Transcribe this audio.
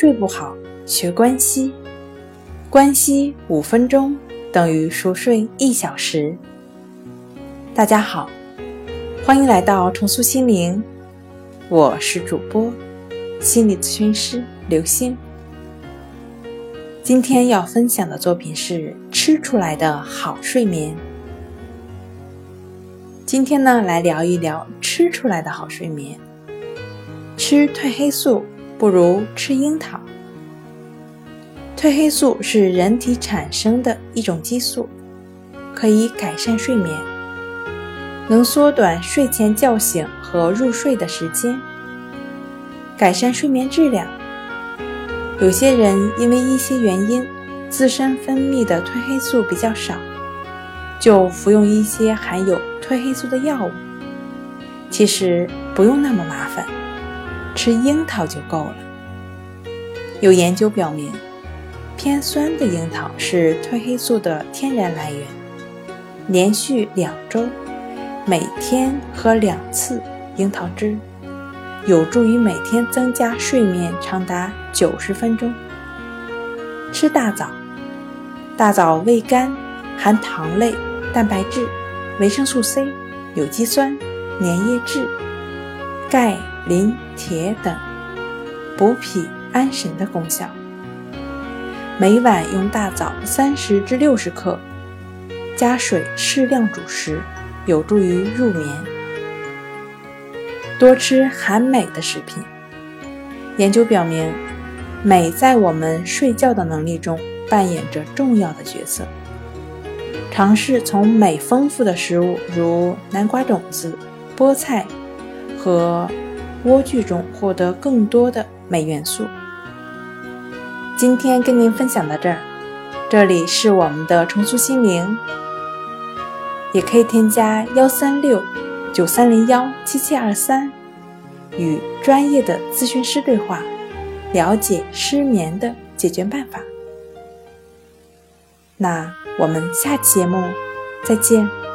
睡不好，学关息。关息五分钟等于熟睡一小时。大家好，欢迎来到重塑心灵，我是主播心理咨询师刘星。今天要分享的作品是吃出来的好睡眠。今天呢，来聊一聊吃出来的好睡眠。吃褪黑素不如吃樱桃。褪黑素是人体产生的一种激素，可以改善睡眠，能缩短睡前叫醒和入睡的时间，改善睡眠质量。有些人因为一些原因，自身分泌的褪黑素比较少，就服用一些含有褪黑素的药物。其实不用那么麻烦，吃樱桃就够了。有研究表明，偏酸的樱桃是褪黑素的天然来源。连续两周，每天喝两次樱桃汁。有助于每天增加睡眠长达九十分钟。吃大枣，大枣味甘，含糖类、蛋白质、维生素 C、有机酸、粘液质、钙、磷、铁等，补脾安神的功效。每晚用大枣三十至六十克，加水适量煮食，有助于入眠。多吃含镁的食品。研究表明，镁在我们睡觉的能力中扮演着重要的角色。尝试从镁丰富的食物，如南瓜种子、菠菜和莴苣中获得更多的镁元素。今天跟您分享到这儿，这里是我们的重塑心灵，也可以添加幺三六。九三零幺七七二三，与专业的咨询师对话，了解失眠的解决办法。那我们下期节目再见。